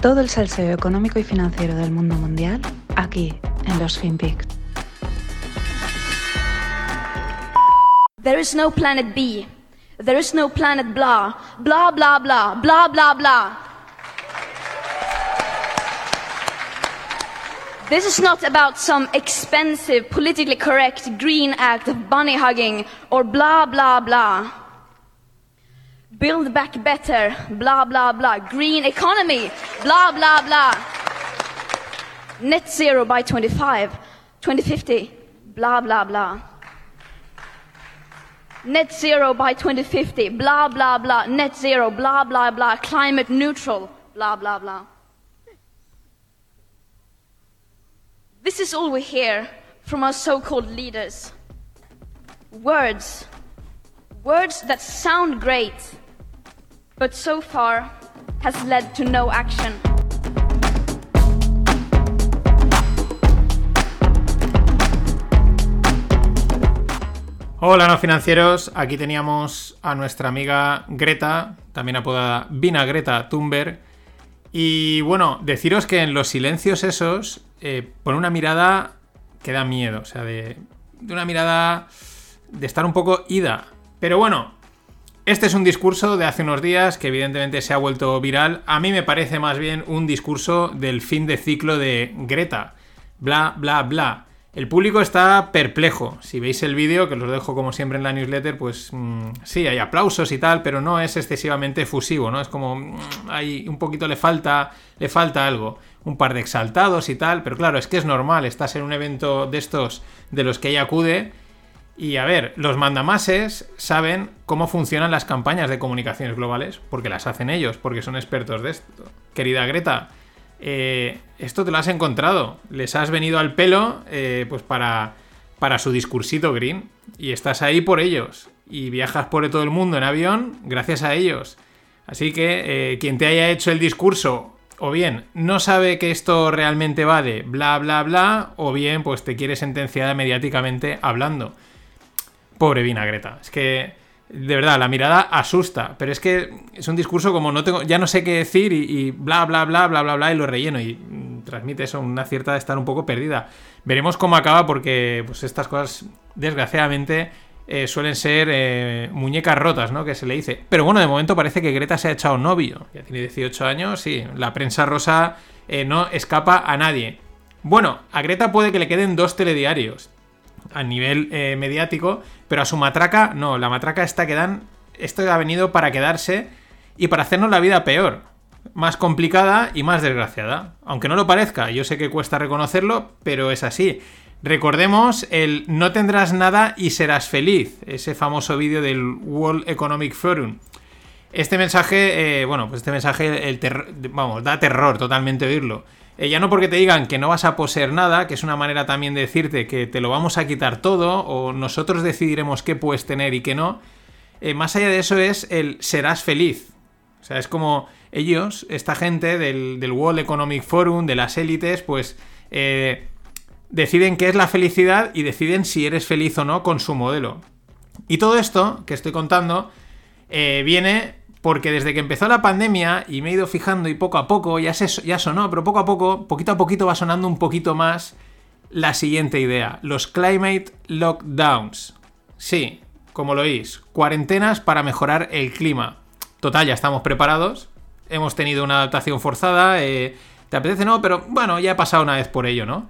Todo el salseo económico y financiero del mundo mundial aquí en los FinPix. There is no planet B. There is no planet blah. Blah, blah, blah. Blah, blah, blah. This is not about some expensive, politically correct green act of bunny hugging or blah, blah, blah. Build back better, blah, blah, blah. Green economy, blah, blah, blah. Net zero by 25, 2050, blah, blah, blah. Net zero by 2050, blah, blah, blah. Net zero, blah, blah, blah. Climate neutral, blah, blah, blah. This is all we hear from our so called leaders. Words. Words that sound great, but so far has led to no action. Hola no financieros, aquí teníamos a nuestra amiga Greta, también apodada Vina Thunberg. Y bueno, deciros que en los silencios esos, eh, por una mirada que da miedo, o sea, de, de una mirada de estar un poco ida. Pero bueno, este es un discurso de hace unos días que evidentemente se ha vuelto viral. A mí me parece más bien un discurso del fin de ciclo de Greta. Bla, bla, bla. El público está perplejo. Si veis el vídeo, que os lo dejo como siempre en la newsletter, pues mm, sí, hay aplausos y tal, pero no es excesivamente fusivo, ¿no? Es como mm, hay un poquito le falta, le falta algo, un par de exaltados y tal, pero claro, es que es normal, estás en un evento de estos de los que ella acude y a ver, los mandamases saben cómo funcionan las campañas de comunicaciones globales, porque las hacen ellos, porque son expertos de esto. Querida Greta, eh, esto te lo has encontrado. Les has venido al pelo eh, pues para, para su discursito green. Y estás ahí por ellos. Y viajas por todo el mundo en avión gracias a ellos. Así que eh, quien te haya hecho el discurso, o bien no sabe que esto realmente va de bla bla bla, o bien pues te quiere sentenciada mediáticamente hablando. Pobre Vinagreta. Es que de verdad, la mirada asusta, pero es que es un discurso como no tengo, ya no sé qué decir y, bla, bla, bla, bla, bla, bla, y lo relleno y transmite eso, una cierta de estar un poco perdida. Veremos cómo acaba porque pues estas cosas, desgraciadamente, eh, suelen ser eh, muñecas rotas, ¿no? Que se le dice. Pero bueno, de momento parece que Greta se ha echado novio. Ya tiene 18 años, sí, la prensa rosa eh, no escapa a nadie. Bueno, a Greta puede que le queden dos telediarios a nivel eh, mediático, pero a su matraca no, la matraca está que dan, esto ha venido para quedarse y para hacernos la vida peor, más complicada y más desgraciada. Aunque no lo parezca, yo sé que cuesta reconocerlo, pero es así. Recordemos el no tendrás nada y serás feliz, ese famoso vídeo del World Economic Forum. Este mensaje, eh, bueno, pues este mensaje, el vamos, da terror totalmente oírlo. Eh, ya no porque te digan que no vas a poseer nada, que es una manera también de decirte que te lo vamos a quitar todo, o nosotros decidiremos qué puedes tener y qué no. Eh, más allá de eso es el serás feliz. O sea, es como ellos, esta gente del, World Economic Forum, de las élites, pues eh, deciden qué es la felicidad y deciden si eres feliz o no con su modelo. Y todo esto que estoy contando viene porque desde que empezó la pandemia y me he ido fijando y poco a poco, ya, ya sonó, pero poco a poco, poquito a poquito va sonando un poquito más la siguiente idea, los climate lockdowns. Sí, como lo oís, cuarentenas para mejorar el clima. Total, ya estamos preparados, hemos tenido una adaptación forzada, eh, ¿te apetece no? Pero bueno, ya he pasado una vez por ello, ¿no?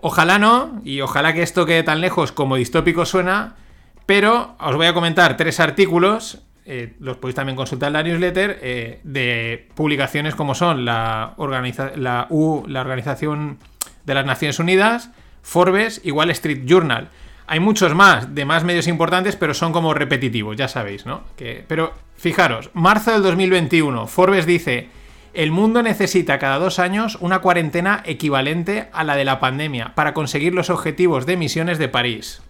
Ojalá no, y ojalá que esto quede tan lejos como distópico suena, pero os voy a comentar tres artículos eh, los podéis también consultar en la newsletter, eh, de publicaciones como son la, la, U, la Organización de las Naciones Unidas, Forbes y Wall Street Journal. Hay muchos más, de más medios importantes, pero son como repetitivos, ya sabéis, ¿no? pero fijaros, marzo del 2021, Forbes dice, el mundo necesita cada dos años una cuarentena equivalente a la de la pandemia para conseguir los objetivos de emisiones de París.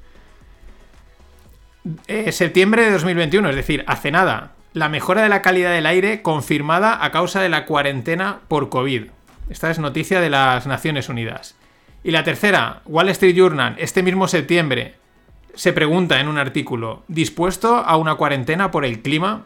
Eh, septiembre de 2021, es decir, hace nada. La mejora de la calidad del aire confirmada a causa de la cuarentena por COVID. Esta es noticia de las Naciones Unidas. Y la tercera, Wall Street Journal, este mismo septiembre, se pregunta en un artículo, ¿dispuesto a una cuarentena por el clima?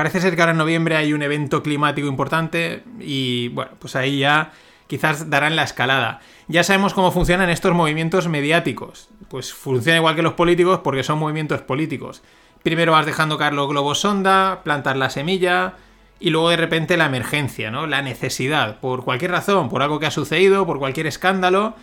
parece ser que ahora en noviembre hay un evento climático importante y bueno, pues ahí ya quizás darán la escalada. Ya sabemos cómo funcionan estos movimientos mediáticos. Pues funciona igual que los políticos porque son movimientos políticos. Primero vas dejando caer los globos sonda, plantar la semilla y luego de repente la emergencia, ¿no? La necesidad, por cualquier razón, por algo que ha sucedido, por cualquier escándalo.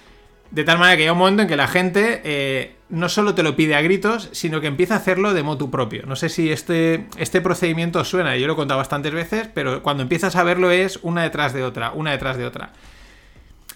De tal manera que hay un momento en que la gente eh, no solo te lo pide a gritos, sino que empieza a hacerlo de motu propio. No sé si este, este procedimiento suena, yo lo he contado bastantes veces, pero cuando empiezas a verlo es una detrás de otra, una detrás de otra.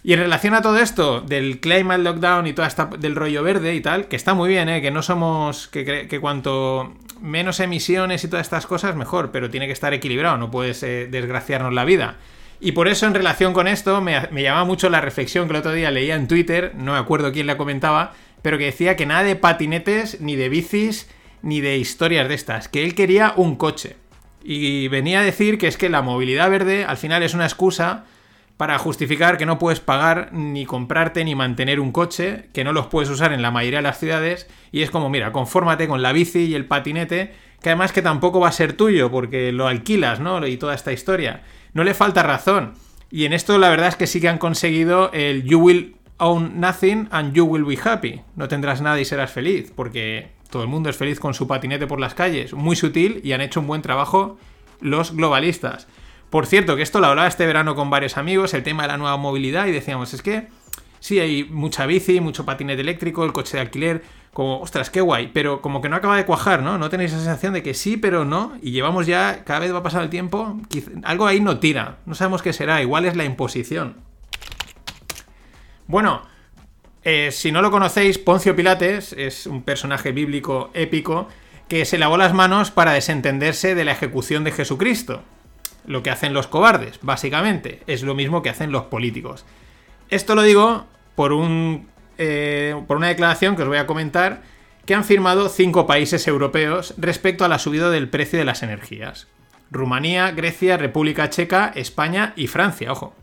Y en relación a todo esto, del climate lockdown y toda esta del rollo verde y tal, que está muy bien, ¿eh? que no somos. Que, que cuanto menos emisiones y todas estas cosas, mejor, pero tiene que estar equilibrado, no puedes eh, desgraciarnos la vida. Y por eso, en relación con esto, me, me llama mucho la reflexión que el otro día leía en Twitter, no me acuerdo quién la comentaba, pero que decía que nada de patinetes, ni de bicis, ni de historias de estas, que él quería un coche. Y venía a decir que es que la movilidad verde al final es una excusa para justificar que no puedes pagar ni comprarte ni mantener un coche, que no los puedes usar en la mayoría de las ciudades, y es como, mira, confórmate con la bici y el patinete, que además que tampoco va a ser tuyo, porque lo alquilas, ¿no? Y toda esta historia. No le falta razón. Y en esto la verdad es que sí que han conseguido el You will own nothing and you will be happy. No tendrás nada y serás feliz, porque todo el mundo es feliz con su patinete por las calles. Muy sutil y han hecho un buen trabajo los globalistas. Por cierto, que esto lo hablaba este verano con varios amigos, el tema de la nueva movilidad, y decíamos, es que sí, hay mucha bici, mucho patinete eléctrico, el coche de alquiler, como, ostras, qué guay, pero como que no acaba de cuajar, ¿no? No tenéis esa sensación de que sí, pero no, y llevamos ya, cada vez va pasar el tiempo, algo ahí no tira, no sabemos qué será, igual es la imposición. Bueno, eh, si no lo conocéis, Poncio Pilates es un personaje bíblico épico que se lavó las manos para desentenderse de la ejecución de Jesucristo lo que hacen los cobardes, básicamente. Es lo mismo que hacen los políticos. Esto lo digo por, un, eh, por una declaración que os voy a comentar que han firmado cinco países europeos respecto a la subida del precio de las energías. Rumanía, Grecia, República Checa, España y Francia, ojo.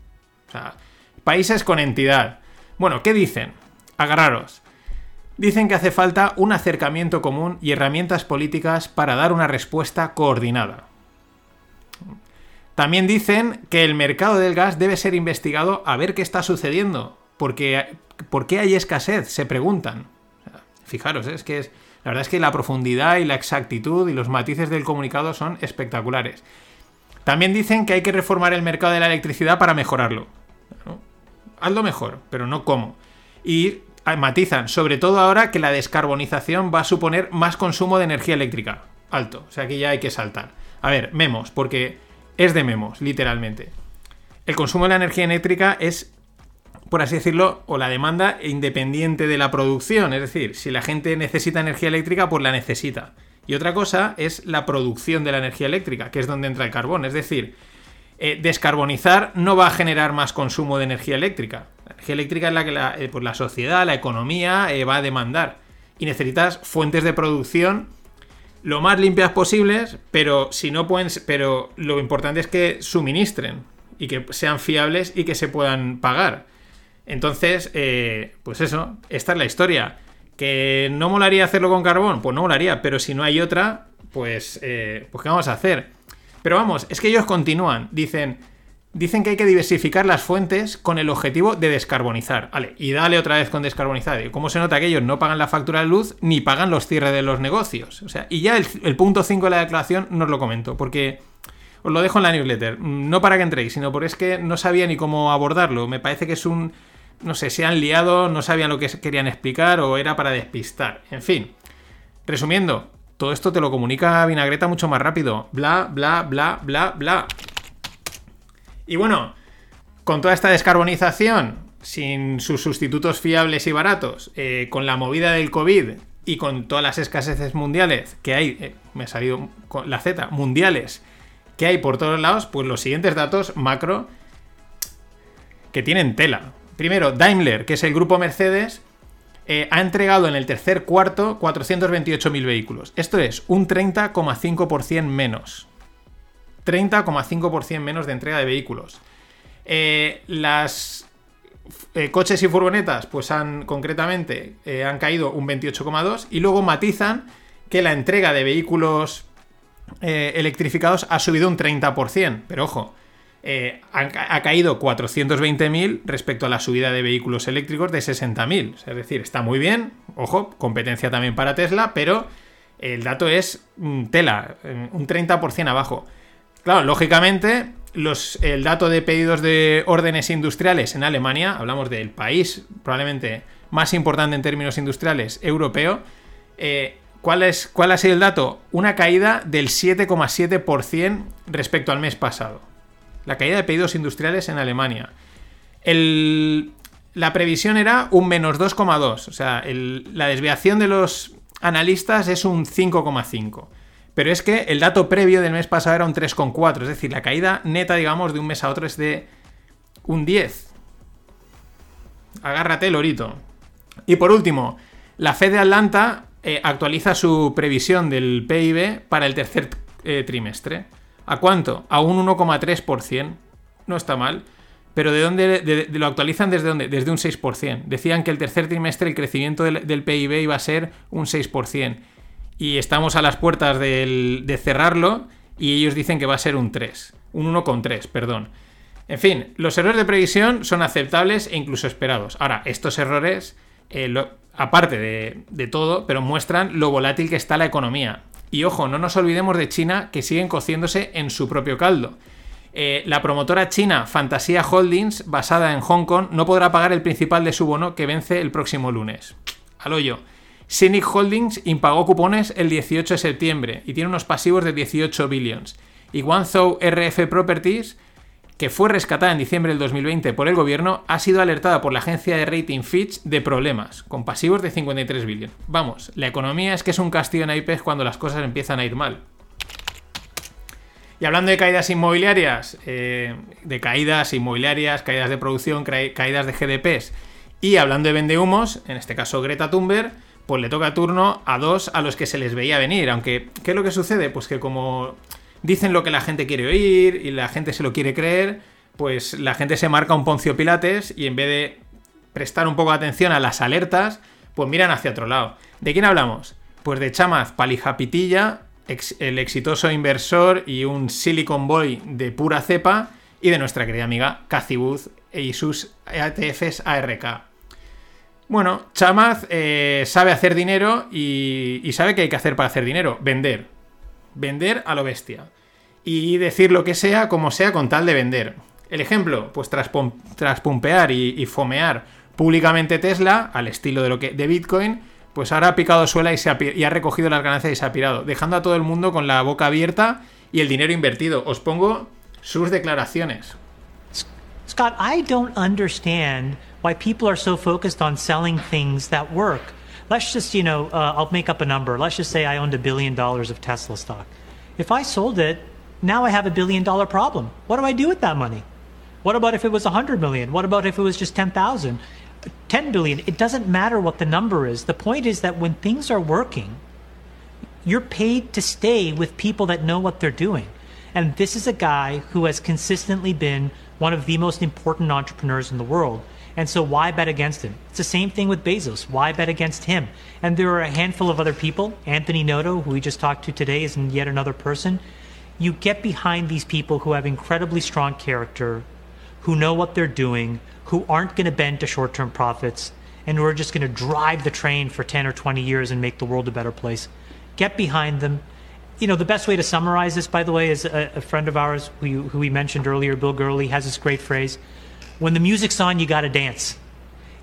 O sea, países con entidad. Bueno, ¿qué dicen? Agarraros. Dicen que hace falta un acercamiento común y herramientas políticas para dar una respuesta coordinada. También dicen que el mercado del gas debe ser investigado a ver qué está sucediendo. Porque, ¿Por qué hay escasez? Se preguntan. Fijaros, ¿eh? es que es, la verdad es que la profundidad y la exactitud y los matices del comunicado son espectaculares. También dicen que hay que reformar el mercado de la electricidad para mejorarlo. Hazlo mejor, pero no cómo. Y matizan, sobre todo ahora que la descarbonización va a suponer más consumo de energía eléctrica. Alto, o sea que ya hay que saltar. A ver, memos, porque es de memos, literalmente. El consumo de la energía eléctrica es, por así decirlo, o la demanda independiente de la producción. Es decir, si la gente necesita energía eléctrica, pues la necesita. Y otra cosa es la producción de la energía eléctrica, que es donde entra el carbón. Es decir, eh, descarbonizar no va a generar más consumo de energía eléctrica. La energía eléctrica es la que la, eh, pues la sociedad, la economía eh, va a demandar. Y necesitas fuentes de producción lo más limpias posibles, pero si no pueden, pero lo importante es que suministren y que sean fiables y que se puedan pagar. Entonces, eh, pues eso, esta es la historia. ¿Que no molaría hacerlo con carbón? Pues no molaría, pero si no hay otra, pues, eh, pues ¿qué vamos a hacer? Pero vamos, es que ellos continúan, dicen, Dicen que hay que diversificar las fuentes con el objetivo de descarbonizar. Vale, y dale otra vez con descarbonizar. ¿Cómo se nota que ellos no pagan la factura de luz ni pagan los cierres de los negocios? O sea, y ya el, punto 5 de la declaración no os lo comento, porque os lo dejo en la newsletter. No para que entréis, sino porque es que no sabía ni cómo abordarlo. Me parece que es un. No sé, se han liado, no sabían lo que querían explicar o era para despistar. En fin. Resumiendo, todo esto te lo comunica Vinagreta mucho más rápido. Bla, bla, bla, bla, bla. Y bueno, con toda esta descarbonización, sin sus sustitutos fiables y baratos, eh, con la movida del COVID y con todas las escaseces mundiales que hay, eh, me ha salido con la Z, mundiales, que hay por todos lados, pues los siguientes datos macro que tienen tela. Primero, Daimler, que es el grupo Mercedes, eh, ha entregado en el tercer cuarto 428.000 vehículos. Esto es un 30,5% menos. 30,5% menos de entrega de vehículos. Eh, las eh, coches y furgonetas, pues han concretamente eh, han caído un 28,2 y luego matizan que la entrega de vehículos eh, electrificados ha subido un 30%. Pero ojo, ha, caído 420.000 respecto a la subida de vehículos eléctricos de 60.000. Es decir, está muy bien, ojo, competencia también para Tesla, pero el dato es mm, tela, un 30% abajo. Claro, lógicamente, los, el dato de pedidos de órdenes industriales en Alemania, hablamos del país probablemente más importante en términos industriales europeo, eh, ¿cuál, es, ¿cuál ha sido el dato? Una caída del 7,7% respecto al mes pasado. La caída de pedidos industriales en Alemania. la previsión era un menos 2,2. O sea, la desviación de los analistas es un 5,5. Pero es que el dato previo del mes pasado era un 3,4. Es decir, la caída neta, digamos, de un mes a otro es de un 10. Agárrate, Lorito. Y por último, la Fed de Atlanta eh, actualiza su previsión del PIB para el tercer eh, trimestre. ¿A cuánto? A un 1,3%. No está mal. Pero ¿de dónde lo actualizan desde dónde? Desde un 6%. Decían que el tercer trimestre el crecimiento del, PIB iba a ser un 6%. Y estamos a las puertas de cerrarlo y ellos dicen que va a ser un 3. Un 1,3, perdón. En fin, los errores de previsión son aceptables e incluso esperados. Ahora, estos errores, eh, aparte de, todo, pero muestran lo volátil que está la economía. Y ojo, no nos olvidemos de China que siguen cociéndose en su propio caldo. Eh, la promotora china Fantasia Holdings, basada en Hong Kong, no podrá pagar el principal de su bono que vence el próximo lunes. Al hoyo. Cynic Holdings impagó cupones el 18 de septiembre y tiene unos pasivos de 18 billions. Y Guangzhou RF Properties, que fue rescatada en diciembre del 2020 por el gobierno, ha sido alertada por la agencia de rating Fitch de problemas, con pasivos de 53 billions. Vamos, la economía es que es un castillo en IPES cuando las cosas empiezan a ir mal. Y hablando de caídas inmobiliarias, eh, de caídas inmobiliarias, caídas de producción, caídas de GDPs, y hablando de vendehumos, en este caso Greta Thunberg, pues le toca turno a dos a los que se les veía venir. Aunque, ¿qué es lo que sucede? Pues que como dicen lo que la gente quiere oír y la gente se lo quiere creer, pues la gente se marca un poncio pilates y en vez de prestar un poco de atención a las alertas, pues miran hacia otro lado. ¿De quién hablamos? Pues de Chamaz Palijapitilla, el exitoso inversor y un Silicon Boy de pura cepa, y de nuestra querida amiga Cathy y sus ETFs ARK. Bueno, Chamaz eh, sabe hacer dinero y, sabe qué hay que hacer para hacer dinero. Vender. Vender a lo bestia. Y decir lo que sea como sea con tal de vender. El ejemplo, pues tras, pumpear y, fomear públicamente Tesla, al estilo de, lo que, de Bitcoin, pues ahora ha picado suela y, se ha, y ha recogido las ganancias y se ha pirado, dejando a todo el mundo con la boca abierta y el dinero invertido. Os pongo sus declaraciones. Scott, I don't understand why people are so focused on selling things that work. Let's just, you know, uh, I'll make up a number. Let's just say I owned a billion dollars of Tesla stock. If I sold it, now I have a billion dollar problem. What do I do with that money? What about if it was a hundred million? What about if it was just 10,000? 10 billion, it doesn't matter what the number is. The point is that when things are working, you're paid to stay with people that know what they're doing. And this is a guy who has consistently been one of the most important entrepreneurs in the world. And so why bet against him? It's the same thing with Bezos. Why bet against him? And there are a handful of other people. Anthony Noto, who we just talked to today, is yet another person. You get behind these people who have incredibly strong character, who know what they're doing, who aren't going to bend to short term profits, and who are just going to drive the train for 10 or 20 years and make the world a better place. Get behind them. You know, the best way to summarize this, by the way, is a, a friend of ours who, who we mentioned earlier, Bill Gurley, has this great phrase when the music's on, you got to dance.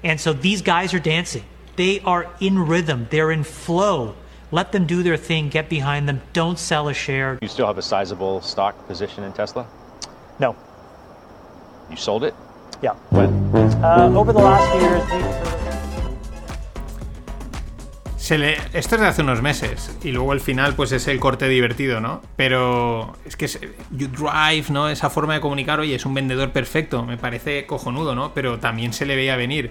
And so these guys are dancing. They are in rhythm, they're in flow. Let them do their thing, get behind them, don't sell a share. You still have a sizable stock position in Tesla? No. You sold it? Yeah. Uh, over the last years, Se le... Esto es de hace unos meses y luego el final pues es el corte divertido, ¿no? Pero es que es... You Drive, ¿no? Esa forma de comunicar, oye, es un vendedor perfecto, me parece cojonudo, ¿no? Pero también se le veía venir.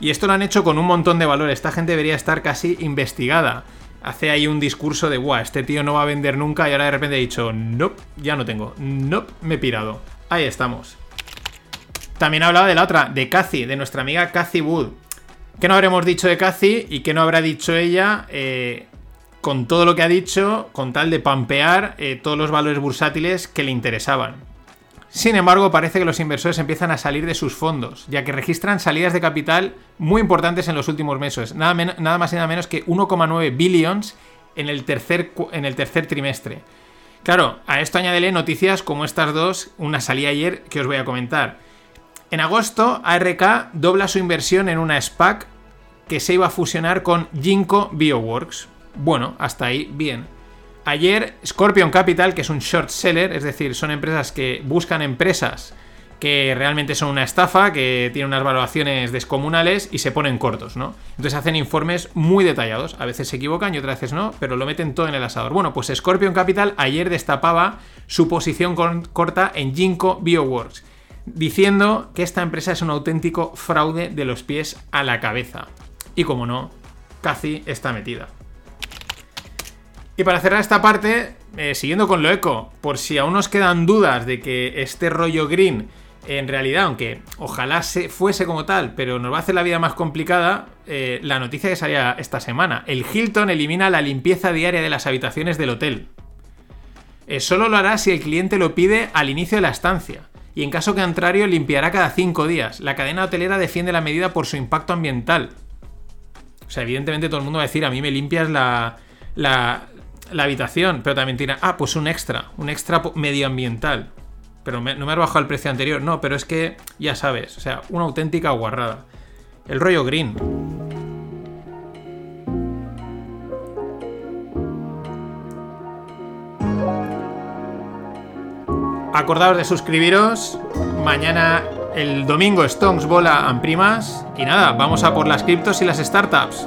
Y esto lo han hecho con un montón de valor, esta gente debería estar casi investigada. Hace ahí un discurso de, guau, este tío no va a vender nunca y ahora de repente ha dicho, nope, ya no tengo, nope, me he pirado. Ahí estamos. También hablaba de la otra, de Cathy, de nuestra amiga Cathy Wood. ¿Qué no habremos dicho de Cathy y qué no habrá dicho ella eh, con todo lo que ha dicho, con tal de pampear eh, todos los valores bursátiles que le interesaban. Sin embargo, parece que los inversores empiezan a salir de sus fondos, ya que registran salidas de capital muy importantes en los últimos meses, nada, más y nada menos que 1,9 billions en el, tercer, en el tercer trimestre. Claro, a esto añádele noticias como estas dos, una salía ayer que os voy a comentar. En agosto, ARK dobla su inversión en una SPAC que se iba a fusionar con Ginkgo Bioworks. Bueno, hasta ahí bien. Ayer Scorpion Capital, que es un short seller, es decir, son empresas que buscan empresas que realmente son una estafa, que tienen unas valoraciones descomunales y se ponen cortos, ¿no? Entonces hacen informes muy detallados, a veces se equivocan y otras veces no, pero lo meten todo en el asador. Bueno, pues Scorpion Capital ayer destapaba su posición corta en Ginkgo Bioworks, diciendo que esta empresa es un auténtico fraude de los pies a la cabeza. Y como no, casi está metida. Y para cerrar esta parte, eh, siguiendo con lo eco, por si aún nos quedan dudas de que este rollo green, en realidad, aunque ojalá se fuese como tal, pero nos va a hacer la vida más complicada, eh, la noticia que salía esta semana. El Hilton elimina la limpieza diaria de las habitaciones del hotel. Eh, solo lo hará si el cliente lo pide al inicio de la estancia. Y en caso contrario, limpiará cada cinco días. La cadena hotelera defiende la medida por su impacto ambiental. O sea, evidentemente todo el mundo va a decir, a mí me limpias la, la, la habitación, pero también tiene, ah, pues un extra, un extra medioambiental. Pero no me ha bajado el precio anterior, no, pero es que ya sabes, o sea, una auténtica guarrada. El rollo green. Acordaos de suscribiros. Mañana, el domingo, Stonks, Bola, Amprimas. Y nada, vamos a por las criptos y las startups.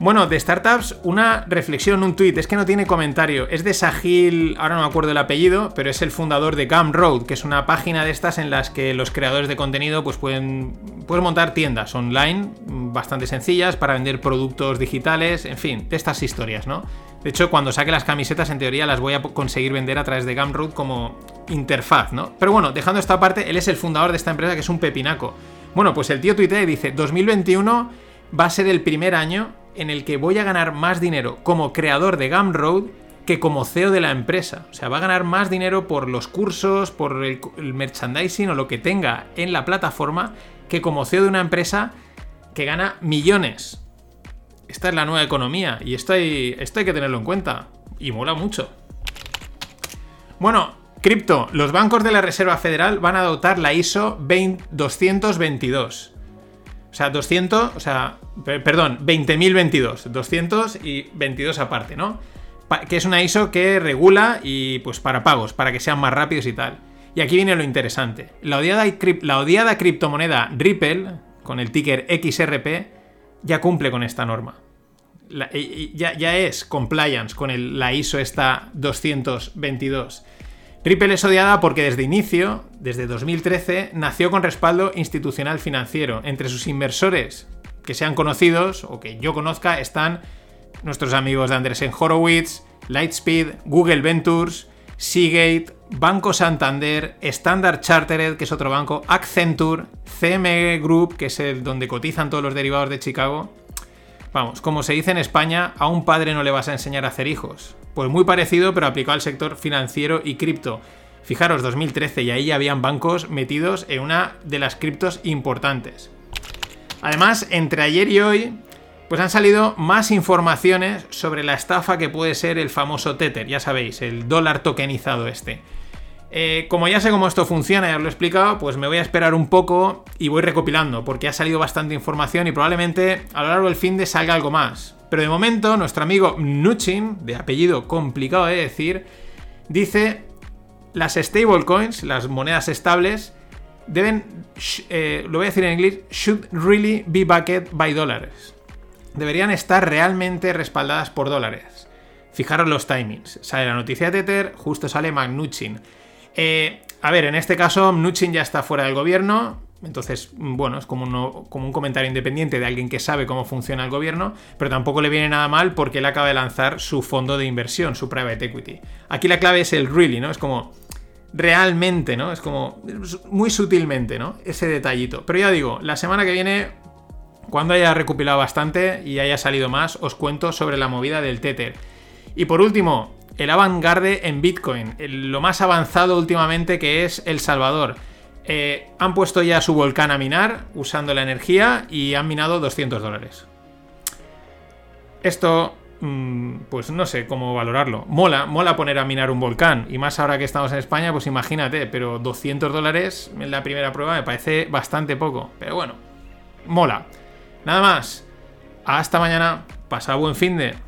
Bueno, de startups, una reflexión, un tweet, es que no tiene comentario. Es de Sahil, ahora no me acuerdo el apellido, pero es el fundador de Gumroad, que es una página de estas en las que los creadores de contenido pues pueden, pueden montar tiendas online bastante sencillas para vender productos digitales, en fin, de estas historias, ¿no? De hecho, cuando saque las camisetas, en teoría las voy a conseguir vender a través de Gumroad como interfaz, ¿no? Pero bueno, dejando esta parte, él es el fundador de esta empresa que es un pepinaco. Bueno, pues el tío tuitea dice, 2021 va a ser el primer año en el que voy a ganar más dinero como creador de Gumroad que como CEO de la empresa. O sea, va a ganar más dinero por los cursos, por el, merchandising o lo que tenga en la plataforma que como CEO de una empresa que gana millones. Esta es la nueva economía y esto hay, esto hay que tenerlo en cuenta. Y mola mucho. Bueno, cripto. Los bancos de la Reserva Federal van a adoptar la ISO 222. O sea, 200, o sea, perdón, 20.022, 200 y 22 aparte, ¿no? que es una ISO que regula y pues para pagos, para que sean más rápidos y tal. Y aquí viene lo interesante. La odiada, la criptomoneda Ripple, con el ticker XRP, ya cumple con esta norma. ya, ya, es compliance con la ISO esta 222. Ripple es odiada porque desde inicio, desde 2013, nació con respaldo institucional financiero. Entre sus inversores que sean conocidos o que yo conozca están nuestros amigos de Andresen Horowitz, Lightspeed, Google Ventures, Seagate, Banco Santander, Standard Chartered, que es otro banco, Accenture, CME Group, que es el donde cotizan todos los derivados de Chicago. Vamos, como se dice en España, a un padre no le vas a enseñar a hacer hijos. Pues muy parecido, pero aplicado al sector financiero y cripto. Fijaros, 2013, y ahí ya habían bancos metidos en una de las criptos importantes. Además, entre ayer y hoy, pues han salido más informaciones sobre la estafa que puede ser el famoso Tether, ya sabéis, el dólar tokenizado este. Eh, como ya sé cómo esto funciona, ya lo he explicado, pues me voy a esperar un poco y voy recopilando, porque ha salido bastante información y probablemente a lo largo del fin de salga algo más. Pero de momento, nuestro amigo Nuchin, de apellido complicado de decir, dice: las stablecoins, las monedas estables, deben, eh, lo voy a decir en inglés, should really be backed by dólares. Deberían estar realmente respaldadas por dólares. Fijaros los timings. Sale la noticia de Tether, justo sale Mnuchin. Eh, a ver, en este caso, Mnuchin ya está fuera del gobierno. Entonces, bueno, es como, un comentario independiente de alguien que sabe cómo funciona el gobierno, pero tampoco le viene nada mal porque él acaba de lanzar su fondo de inversión, su private equity. Aquí la clave es el really, ¿no? Es como, realmente, ¿no? Es como muy sutilmente, ¿no? Ese detallito. Pero ya digo, la semana que viene, cuando haya recopilado bastante y haya salido más, os cuento sobre la movida del Tether. Y por último, el avant-garde en Bitcoin, lo más avanzado últimamente que es El Salvador. Eh, han puesto ya su volcán a minar usando la energía y han minado 200 dólares. Esto, mm, pues no sé cómo valorarlo. Mola, mola poner a minar un volcán. Y más ahora que estamos en España, pues imagínate, pero 200 dólares en la primera prueba me parece bastante poco. Pero bueno, mola. Nada más. Hasta mañana. Pasa buen fin de...